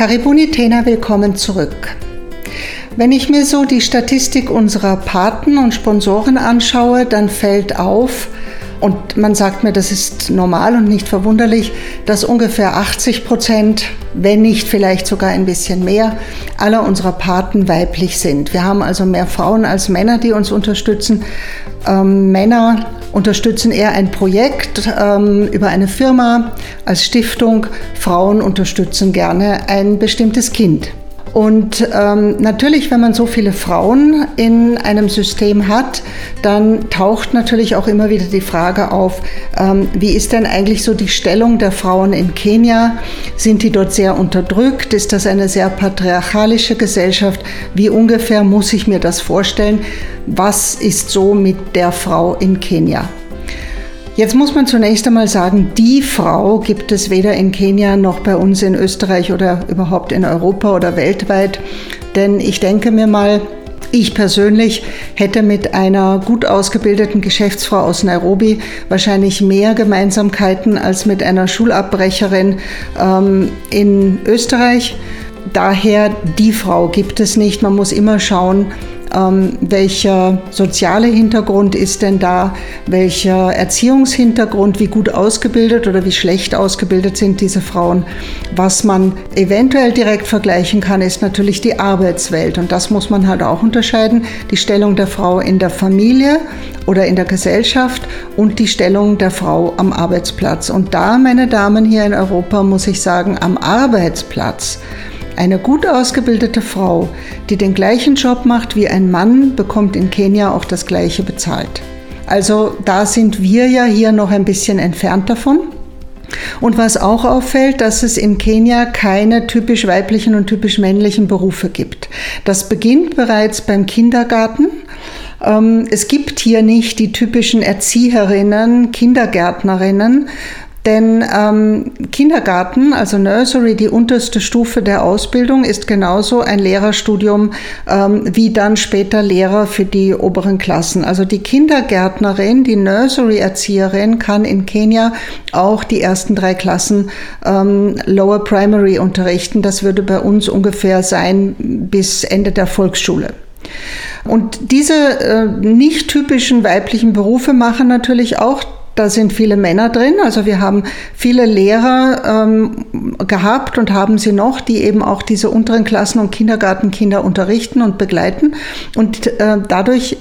Karibuni Tena, willkommen zurück. Wenn ich mir so die Statistik unserer Paten und Sponsoren anschaue, dann fällt auf, und man sagt mir, das ist normal und nicht verwunderlich, dass ungefähr 80 Prozent, wenn nicht vielleicht sogar ein bisschen mehr, aller unserer Paten weiblich sind. Wir haben also mehr Frauen als Männer, die uns unterstützen. Ähm, Männer unterstützen eher ein Projekt ähm, über eine Firma als Stiftung. Frauen unterstützen gerne ein bestimmtes Kind. Und ähm, natürlich, wenn man so viele Frauen in einem System hat, dann taucht natürlich auch immer wieder die Frage auf, ähm, wie ist denn eigentlich so die Stellung der Frauen in Kenia? Sind die dort sehr unterdrückt? Ist das eine sehr patriarchalische Gesellschaft? Wie ungefähr muss ich mir das vorstellen? Was ist so mit der Frau in Kenia? Jetzt muss man zunächst einmal sagen, die Frau gibt es weder in Kenia noch bei uns in Österreich oder überhaupt in Europa oder weltweit. Denn ich denke mir mal, ich persönlich hätte mit einer gut ausgebildeten Geschäftsfrau aus Nairobi wahrscheinlich mehr Gemeinsamkeiten als mit einer Schulabbrecherin ähm, in Österreich. Daher, die Frau gibt es nicht. Man muss immer schauen, ähm, welcher soziale Hintergrund ist denn da, welcher Erziehungshintergrund, wie gut ausgebildet oder wie schlecht ausgebildet sind diese Frauen. Was man eventuell direkt vergleichen kann, ist natürlich die Arbeitswelt und das muss man halt auch unterscheiden, die Stellung der Frau in der Familie oder in der Gesellschaft und die Stellung der Frau am Arbeitsplatz. Und da, meine Damen, hier in Europa muss ich sagen, am Arbeitsplatz eine gut ausgebildete Frau, die den gleichen Job macht wie ein Mann, bekommt in Kenia auch das gleiche bezahlt. Also da sind wir ja hier noch ein bisschen entfernt davon. Und was auch auffällt, dass es in Kenia keine typisch weiblichen und typisch männlichen Berufe gibt. Das beginnt bereits beim Kindergarten. Ähm, es gibt hier nicht die typischen Erzieherinnen, Kindergärtnerinnen, denn ähm, Kindergarten, also Nursery, die unterste Stufe der Ausbildung, ist genauso ein Lehrerstudium ähm, wie dann später Lehrer für die oberen Klassen. Also die Kindergärtnerin, die Nursery-Erzieherin kann in Kenia auch die ersten drei Klassen ähm, Lower Primary unterrichten. Das würde bei uns ungefähr sein bis Ende der Volksschule. Und diese äh, nicht typischen weiblichen Berufe machen natürlich auch da sind viele Männer drin. Also wir haben viele Lehrer ähm, gehabt und haben sie noch, die eben auch diese unteren Klassen und Kindergartenkinder unterrichten und begleiten. Und äh, dadurch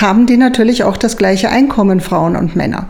haben die natürlich auch das gleiche Einkommen, Frauen und Männer.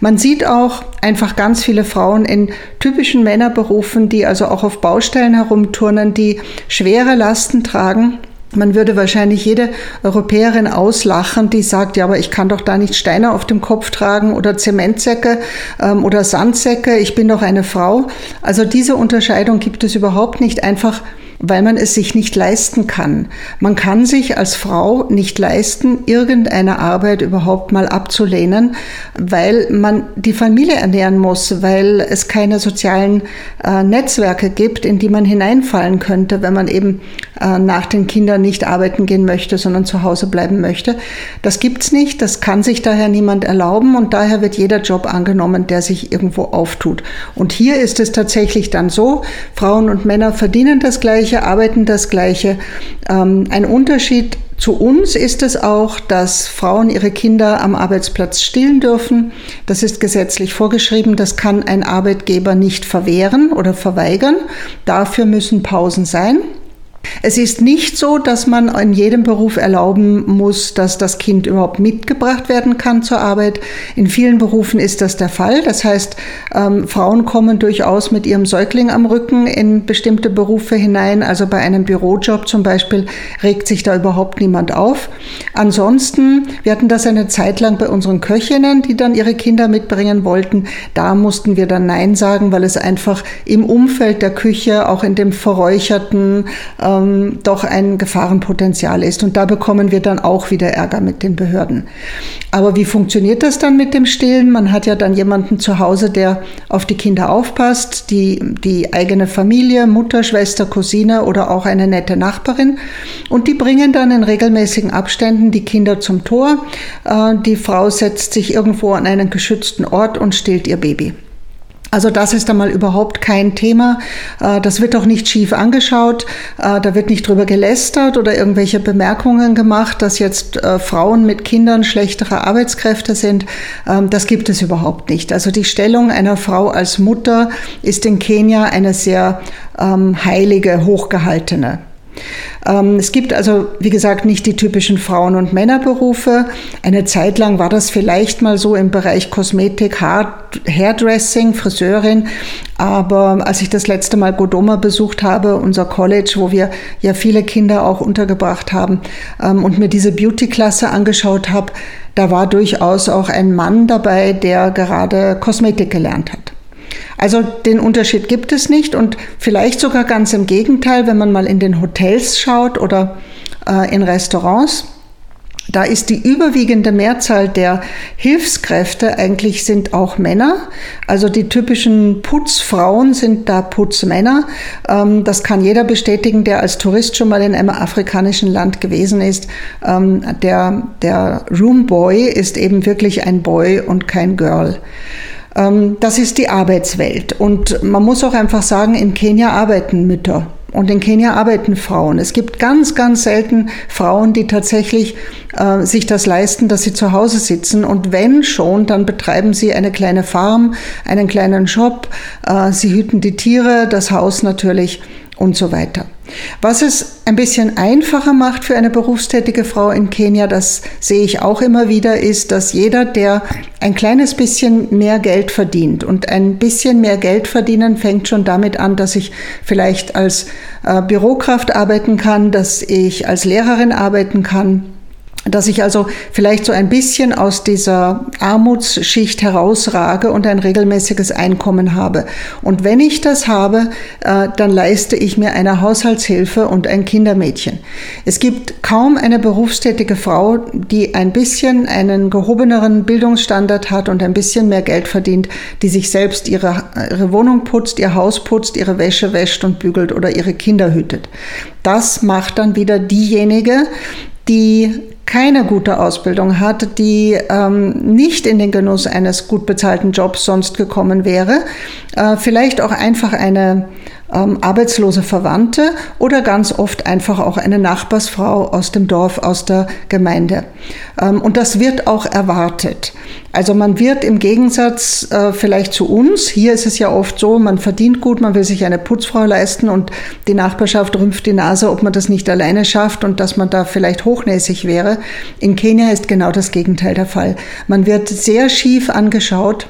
Man sieht auch einfach ganz viele Frauen in typischen Männerberufen, die also auch auf Baustellen herumturnen, die schwere Lasten tragen man würde wahrscheinlich jede Europäerin auslachen, die sagt, ja, aber ich kann doch da nicht Steine auf dem Kopf tragen oder Zementsäcke ähm, oder Sandsäcke, ich bin doch eine Frau. Also diese Unterscheidung gibt es überhaupt nicht einfach weil man es sich nicht leisten kann. Man kann sich als Frau nicht leisten, irgendeine Arbeit überhaupt mal abzulehnen, weil man die Familie ernähren muss, weil es keine sozialen äh, Netzwerke gibt, in die man hineinfallen könnte, wenn man eben äh, nach den Kindern nicht arbeiten gehen möchte, sondern zu Hause bleiben möchte. Das gibt's nicht, das kann sich daher niemand erlauben und daher wird jeder Job angenommen, der sich irgendwo auftut. Und hier ist es tatsächlich dann so, Frauen und Männer verdienen das gleiche, Gleiche, arbeiten das Gleiche. Ähm, ein Unterschied zu uns ist es auch, dass Frauen ihre Kinder am Arbeitsplatz stillen dürfen. Das ist gesetzlich vorgeschrieben. Das kann ein Arbeitgeber nicht verwehren oder verweigern. Dafür müssen Pausen sein. Es ist nicht so, dass man in jedem Beruf erlauben muss, dass das Kind überhaupt mitgebracht werden kann zur Arbeit. In vielen Berufen ist das der Fall. Das heißt, ähm, Frauen kommen durchaus mit ihrem Säugling am Rücken in bestimmte Berufe hinein. Also bei einem Bürojob zum Beispiel regt sich da überhaupt niemand auf. Ansonsten, wir hatten das eine Zeit lang bei unseren Köchinnen, die dann ihre Kinder mitbringen wollten. Da mussten wir dann Nein sagen, weil es einfach im Umfeld der Küche, auch in dem verräucherten, äh, ähm, doch ein Gefahrenpotenzial ist. Und da bekommen wir dann auch wieder Ärger mit den Behörden. Aber wie funktioniert das dann mit dem Stillen? Man hat ja dann jemanden zu Hause, der auf die Kinder aufpasst, die, die eigene Familie, Mutter, Schwester, Cousine oder auch eine nette Nachbarin. Und die bringen dann in regelmäßigen Abständen die Kinder zum Tor. Äh, die Frau setzt sich irgendwo an einen geschützten Ort und stillt ihr Baby. Also das ist einmal überhaupt kein Thema. Äh, das wird auch nicht schief angeschaut. Äh, da wird nicht drüber gelästert oder irgendwelche Bemerkungen gemacht, dass jetzt äh, Frauen mit Kindern schlechtere Arbeitskräfte sind. Ähm, das gibt es überhaupt nicht. Also die Stellung einer Frau als Mutter ist in Kenia eine sehr ähm, heilige, hochgehaltene. Ähm, es gibt also, wie gesagt, nicht die typischen Frauen- und Männerberufe. Eine Zeit lang war das vielleicht mal so im Bereich Kosmetik, Hairdressing, Friseurin. Aber als ich das letzte Mal Godoma besucht habe, unser College, wo wir ja viele Kinder auch untergebracht haben, ähm, und mir diese Beauty-Klasse angeschaut habe, da war durchaus auch ein Mann dabei, der gerade Kosmetik gelernt hat. Also den Unterschied gibt es nicht und vielleicht sogar ganz im Gegenteil, wenn man mal in den Hotels schaut oder äh, in Restaurants. Da ist die überwiegende Mehrzahl der Hilfskräfte eigentlich sind auch Männer. Also die typischen Putzfrauen sind da Putzmänner. Ähm, das kann jeder bestätigen, der als Tourist schon mal in einem afrikanischen Land gewesen ist. Ähm, der, der Roomboy ist eben wirklich ein Boy und kein Girl. Ähm, das ist die Arbeitswelt. Und man muss auch einfach sagen, in Kenia arbeiten Mütter. Und in Kenia arbeiten Frauen. Es gibt ganz, ganz selten Frauen, die tatsächlich äh, sich das leisten, dass sie zu Hause sitzen. Und wenn schon, dann betreiben sie eine kleine Farm, einen kleinen Shop. Äh, sie hüten die Tiere, das Haus natürlich und so weiter. Was es ein bisschen einfacher macht für eine berufstätige Frau in Kenia, das sehe ich auch immer wieder, ist, dass jeder, der ein kleines bisschen mehr Geld verdient und ein bisschen mehr Geld verdienen fängt schon damit an, dass ich vielleicht als äh, Bürokraft arbeiten kann, dass ich als Lehrerin arbeiten kann, dass ich also vielleicht so ein bisschen aus dieser Armutsschicht herausrage und ein regelmäßiges Einkommen habe. Und wenn ich das habe, äh, dann leiste ich mir eine Haushaltshilfe und ein Kindermädchen. Es gibt kaum eine berufstätige Frau, die ein bisschen einen gehobeneren Bildungsstandard hat und ein bisschen mehr Geld verdient, die sich selbst ihre, ihre Wohnung putzt, ihr Haus putzt, ihre Wäsche wäscht und bügelt oder ihre Kinder hütet. Das macht dann wieder diejenige, die keine gute Ausbildung hat, die ähm, nicht in den Genuss eines gut bezahlten Jobs sonst gekommen wäre, äh, vielleicht auch einfach eine ähm, arbeitslose Verwandte oder ganz oft einfach auch eine Nachbarsfrau aus dem Dorf, aus der Gemeinde. Ähm, und das wird auch erwartet. Also man wird im Gegensatz äh, vielleicht zu uns, hier ist es ja oft so, man verdient gut, man will sich eine Putzfrau leisten und die Nachbarschaft rümpft die Nase, ob man das nicht alleine schafft und dass man da vielleicht hochnäsig wäre. In Kenia ist genau das Gegenteil der Fall. Man wird sehr schief angeschaut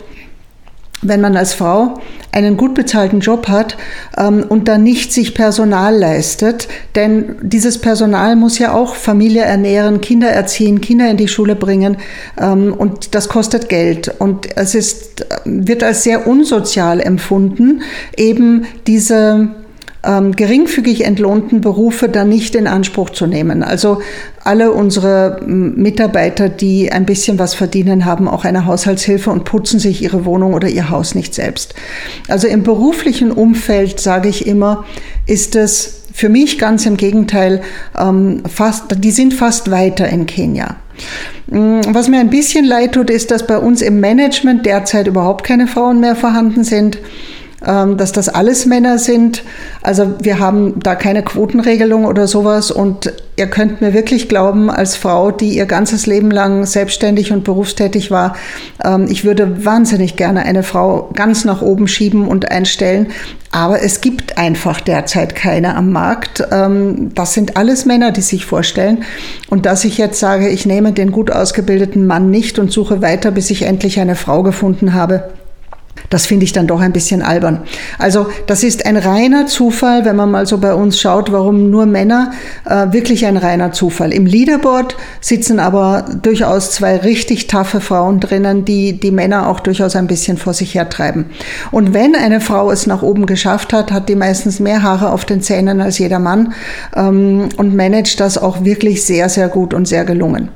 wenn man als Frau einen gut bezahlten Job hat ähm, und dann nicht sich Personal leistet, denn dieses Personal muss ja auch Familie ernähren, Kinder erziehen, Kinder in die Schule bringen ähm, und das kostet Geld. Und es ist, wird als sehr unsozial empfunden, eben diese ähm, geringfügig entlohnten Berufe dann nicht in Anspruch zu nehmen. Also alle unsere Mitarbeiter, die ein bisschen was verdienen, haben auch eine Haushaltshilfe und putzen sich ihre Wohnung oder ihr Haus nicht selbst. Also im beruflichen Umfeld, sage ich immer, ist es für mich ganz im Gegenteil, ähm, fast, die sind fast weiter in Kenia. Mm, was mir ein bisschen leid tut, ist, dass bei uns im Management derzeit überhaupt keine Frauen mehr vorhanden sind. Ähm, dass das alles Männer sind. Also wir haben da keine Quotenregelung oder sowas und ihr könnt mir wirklich glauben, als Frau, die ihr ganzes Leben lang selbstständig und berufstätig war, ähm, ich würde wahnsinnig gerne eine Frau ganz nach oben schieben und einstellen. Aber es gibt einfach derzeit keine am Markt. Ähm, das sind alles Männer, die sich vorstellen. Und dass ich jetzt sage, ich nehme den gut ausgebildeten Mann nicht und suche weiter, bis ich endlich eine Frau gefunden habe, das finde ich dann doch ein bisschen albern. Also das ist ein reiner Zufall, wenn man mal so bei uns schaut, warum nur Männer, äh, wirklich ein reiner Zufall. Im Leaderboard sitzen aber durchaus zwei richtig taffe Frauen drinnen, die die Männer auch durchaus ein bisschen vor sich hertreiben. Und wenn eine Frau es nach oben geschafft hat, hat die meistens mehr Haare auf den Zähnen als jeder Mann ähm, und managt das auch wirklich sehr, sehr gut und sehr gelungen.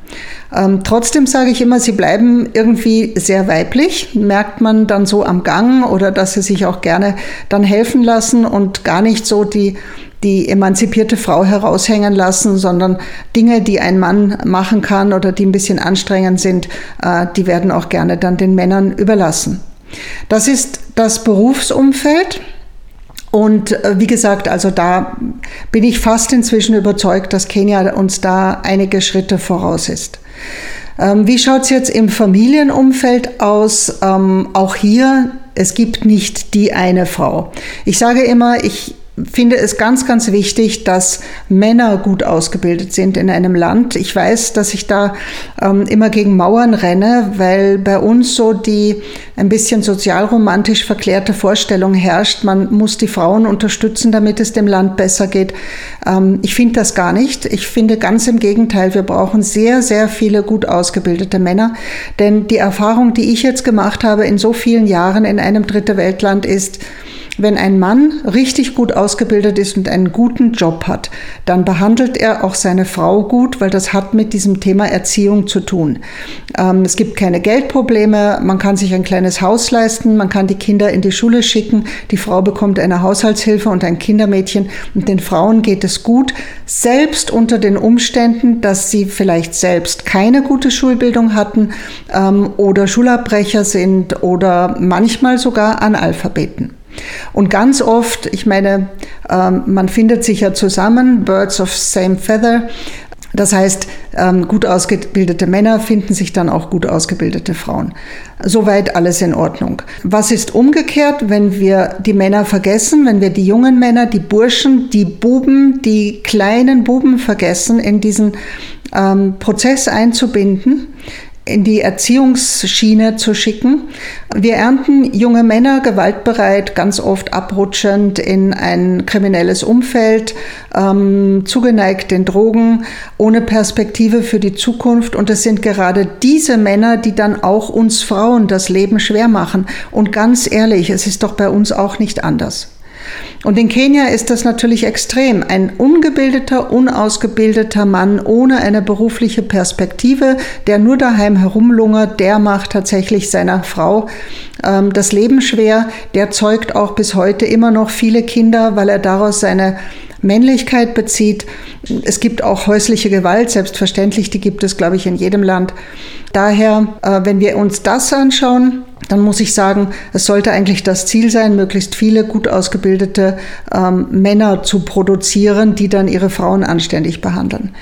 Ähm, trotzdem sage ich immer, sie bleiben irgendwie sehr weiblich, merkt man dann so am Gang oder dass sie sich auch gerne dann helfen lassen und gar nicht so die die emanzipierte Frau heraushängen lassen, sondern Dinge, die ein Mann machen kann oder die ein bisschen anstrengend sind, äh, die werden auch gerne dann den Männern überlassen. Das ist das Berufsumfeld. Und äh, wie gesagt, also da bin ich fast inzwischen überzeugt, dass Kenia uns da einige Schritte voraus ist. Ähm, wie schaut es jetzt im Familienumfeld aus? Ähm, auch hier, es gibt nicht die eine Frau. Ich sage immer, ich finde es ganz, ganz wichtig, dass Männer gut ausgebildet sind in einem Land. Ich weiß, dass ich da ähm, immer gegen Mauern renne, weil bei uns so die ein bisschen sozialromantisch verklärte Vorstellung herrscht, man muss die Frauen unterstützen, damit es dem Land besser geht. Ähm, ich finde das gar nicht. Ich finde ganz im Gegenteil, wir brauchen sehr, sehr viele gut ausgebildete Männer, denn die Erfahrung, die ich jetzt gemacht habe in so vielen Jahren in einem Dritte Weltland ist, wenn ein Mann richtig gut ausgebildet ist und einen guten Job hat, dann behandelt er auch seine Frau gut, weil das hat mit diesem Thema Erziehung zu tun. Ähm, es gibt keine Geldprobleme, man kann sich ein kleines Haus leisten, man kann die Kinder in die Schule schicken, die Frau bekommt eine Haushaltshilfe und ein Kindermädchen und den Frauen geht es gut, selbst unter den Umständen, dass sie vielleicht selbst keine gute Schulbildung hatten ähm, oder Schulabbrecher sind oder manchmal sogar Analphabeten. Und ganz oft, ich meine, ähm, man findet sich ja zusammen, Birds of Same Feather. Das heißt, ähm, gut ausgebildete Männer finden sich dann auch gut ausgebildete Frauen. Soweit alles in Ordnung. Was ist umgekehrt, wenn wir die Männer vergessen, wenn wir die jungen Männer, die Burschen, die Buben, die kleinen Buben vergessen, in diesen ähm, Prozess einzubinden? In die Erziehungsschiene zu schicken. Wir ernten junge Männer gewaltbereit, ganz oft abrutschend in ein kriminelles Umfeld, ähm, zugeneigt den Drogen, ohne Perspektive für die Zukunft. Und es sind gerade diese Männer, die dann auch uns Frauen das Leben schwer machen. Und ganz ehrlich, es ist doch bei uns auch nicht anders. Und in Kenia ist das natürlich extrem. Ein ungebildeter, unausgebildeter Mann ohne eine berufliche Perspektive, der nur daheim herumlungert, der macht tatsächlich seiner Frau ähm, das Leben schwer. Der zeugt auch bis heute immer noch viele Kinder, weil er daraus seine Männlichkeit bezieht. Es gibt auch häusliche Gewalt, selbstverständlich, die gibt es, glaube ich, in jedem Land. Daher, äh, wenn wir uns das anschauen, dann muss ich sagen, es sollte eigentlich das Ziel sein, möglichst viele gut ausgebildete ähm, Männer zu produzieren, die dann ihre Frauen anständig behandeln.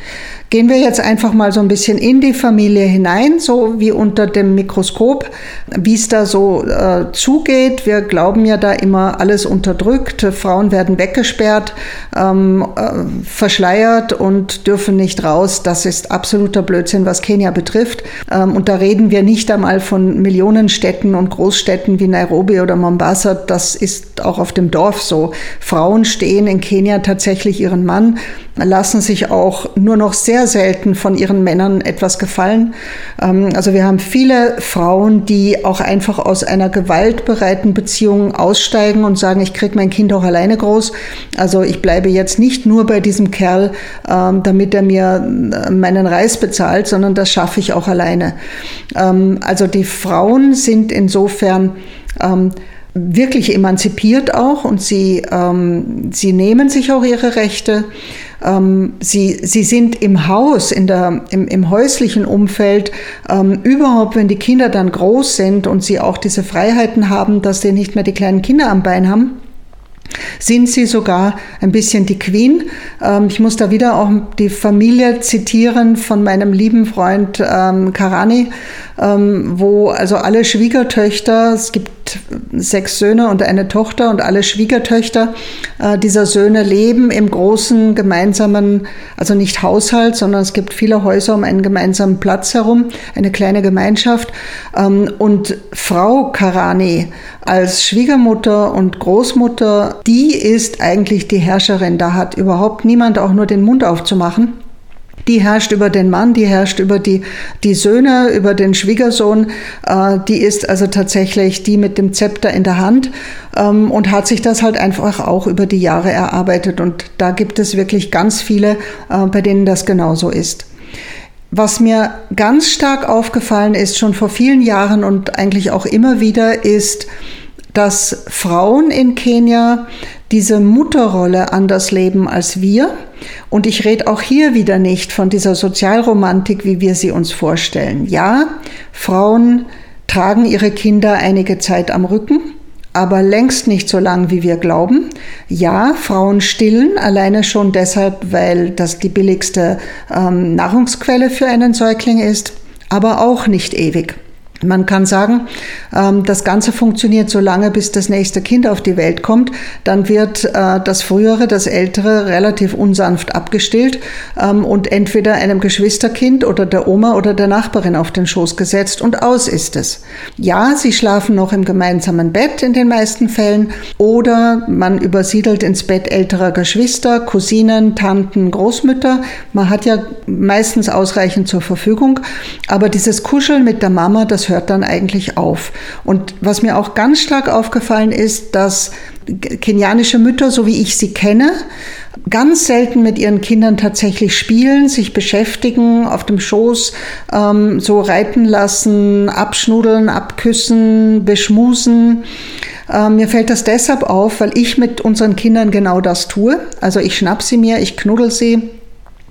Gehen wir jetzt einfach mal so ein bisschen in die Familie hinein, so wie unter dem Mikroskop, wie es da so äh, zugeht. Wir glauben ja da immer alles unterdrückt. Frauen werden weggesperrt, ähm, äh, verschleiert und dürfen nicht raus. Das ist absoluter Blödsinn, was Kenia betrifft. Ähm, und da reden wir nicht einmal von Millionenstädten und Großstädten wie Nairobi oder Mombasa. Das ist auch auf dem Dorf so. Frauen stehen in Kenia tatsächlich ihren Mann lassen sich auch nur noch sehr selten von ihren Männern etwas gefallen. Ähm, also wir haben viele Frauen, die auch einfach aus einer gewaltbereiten Beziehung aussteigen und sagen, ich kriege mein Kind auch alleine groß. Also ich bleibe jetzt nicht nur bei diesem Kerl, ähm, damit er mir äh, meinen Reis bezahlt, sondern das schaffe ich auch alleine. Ähm, also die Frauen sind insofern wirklich emanzipiert auch und sie, sie nehmen sich auch ihre Rechte. Ähm, sie, sie sind im Haus, in der, im, im häuslichen Umfeld, ähm, überhaupt, wenn die Kinder dann groß sind und sie auch diese Freiheiten haben, dass sie nicht mehr die kleinen Kinder am Bein haben, sind sie sogar ein bisschen die Queen. Ähm, ich muss da wieder auch die Familie zitieren von meinem lieben Freund ähm, Karani, ähm, wo also alle Schwiegertöchter, es gibt sechs Söhne und eine Tochter und alle Schwiegertöchter äh, dieser Söhne leben im großen gemeinsamen, also nicht Haushalt, sondern es gibt viele Häuser um einen gemeinsamen Platz herum, eine kleine Gemeinschaft. Ähm, und Frau Karani als Schwiegermutter und Großmutter, die ist eigentlich die Herrscherin. Da hat überhaupt niemand auch nur den Mund aufzumachen die herrscht über den Mann, die herrscht über die, die Söhne, über den Schwiegersohn. Äh, die ist also tatsächlich die mit dem Zepter in der Hand ähm, und hat sich das halt einfach auch über die Jahre erarbeitet. Und da gibt es wirklich ganz viele, äh, bei denen das genauso ist. Was mir ganz stark aufgefallen ist, schon vor vielen Jahren und eigentlich auch immer wieder, ist, dass Frauen in Kenia diese Mutterrolle anders leben als wir. Und ich rede auch hier wieder nicht von dieser Sozialromantik, wie wir sie uns vorstellen. Ja, Frauen tragen ihre Kinder einige Zeit am Rücken aber längst nicht so lang, wie wir glauben. Ja, Frauen stillen, alleine schon deshalb, weil das die billigste ähm, Nahrungsquelle für einen Säugling ist, aber auch nicht ewig. Man kann sagen, ähm, das Ganze funktioniert so lange, bis das nächste Kind auf die Welt kommt. Dann wird äh, das frühere, das ältere relativ unsanft abgestillt ähm, und entweder einem Geschwisterkind oder der Oma oder der Nachbarin auf den Schoß gesetzt und aus ist es. Ja, sie schlafen noch im gemeinsamen Bett in den meisten Fällen oder man übersiedelt ins Bett älterer Geschwister, Cousinen, Tanten, Großmütter. Man hat ja meistens ausreichend zur Verfügung, aber dieses Kuscheln mit der Mama, das hört dann eigentlich auf. Und was mir auch ganz stark aufgefallen ist, dass kenianische Mütter, so wie ich sie kenne, ganz selten mit ihren Kindern tatsächlich spielen, sich beschäftigen, auf dem Schoß ähm, so reiten lassen, abschnudeln, abküssen, beschmusen. Ähm, mir fällt das deshalb auf, weil ich mit unseren Kindern genau das tue. Also ich schnapp sie mir, ich knuddel sie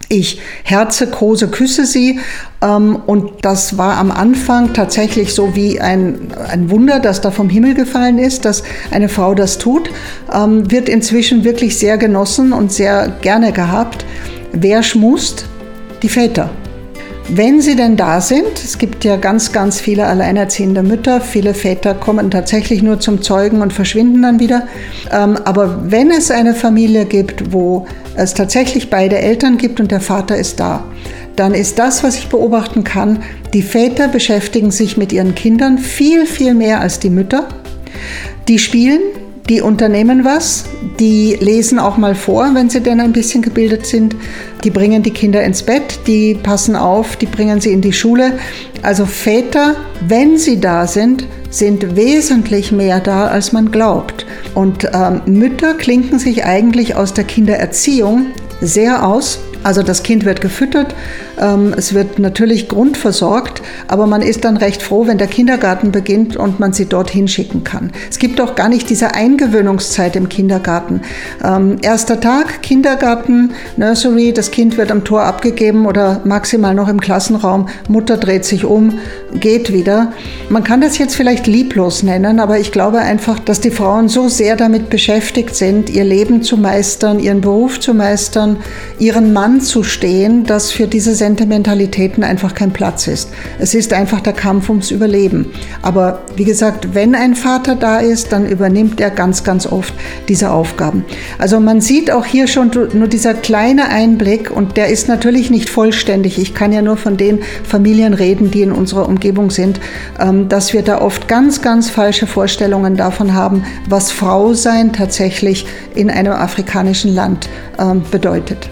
ich herze, große Küsse sie. Ähm, und das war am Anfang tatsächlich so wie ein, ein Wunder, das da vom Himmel gefallen ist, dass eine Frau das tut. Ähm, wird inzwischen wirklich sehr genossen und sehr gerne gehabt. Wer schmust? Die Väter. Wenn sie denn da sind, es gibt ja ganz, ganz viele alleinerziehende Mütter, viele Väter kommen tatsächlich nur zum Zeugen und verschwinden dann wieder. Ähm, aber wenn es eine Familie gibt, wo es tatsächlich beide Eltern gibt und der Vater ist da, dann ist das, was ich beobachten kann, die Väter beschäftigen sich mit ihren Kindern viel, viel mehr als die Mütter. Die spielen, die unternehmen was, die lesen auch mal vor, wenn sie denn ein bisschen gebildet sind. Die bringen die Kinder ins Bett, die passen auf, die bringen sie in die Schule. Also Väter, wenn sie da sind, sind wesentlich mehr da, als man glaubt. Und ähm, Mütter klinken sich eigentlich aus der Kindererziehung sehr aus. Also das Kind wird gefüttert, ähm, es wird natürlich grundversorgt, aber man ist dann recht froh, wenn der Kindergarten beginnt und man sie dorthin schicken kann. Es gibt auch gar nicht diese Eingewöhnungszeit im Kindergarten. Ähm, erster Tag, Kindergarten, Nursery, das Kind wird am Tor abgegeben oder maximal noch im Klassenraum, Mutter dreht sich um, geht wieder. Man kann das jetzt vielleicht lieblos nennen, aber ich glaube einfach, dass die Frauen so sehr damit beschäftigt sind, ihr Leben zu meistern, ihren Beruf zu meistern, ihren Mann anzustehen, dass für diese Sentimentalitäten einfach kein Platz ist. Es ist einfach der Kampf ums Überleben. Aber wie gesagt, wenn ein Vater da ist, dann übernimmt er ganz, ganz oft diese Aufgaben. Also man sieht auch hier schon nur dieser kleine Einblick und der ist natürlich nicht vollständig. Ich kann ja nur von den Familien reden, die in unserer Umgebung sind, ähm, dass wir da oft ganz, ganz falsche Vorstellungen davon haben, was Frau sein tatsächlich in einem afrikanischen Land ähm, bedeutet.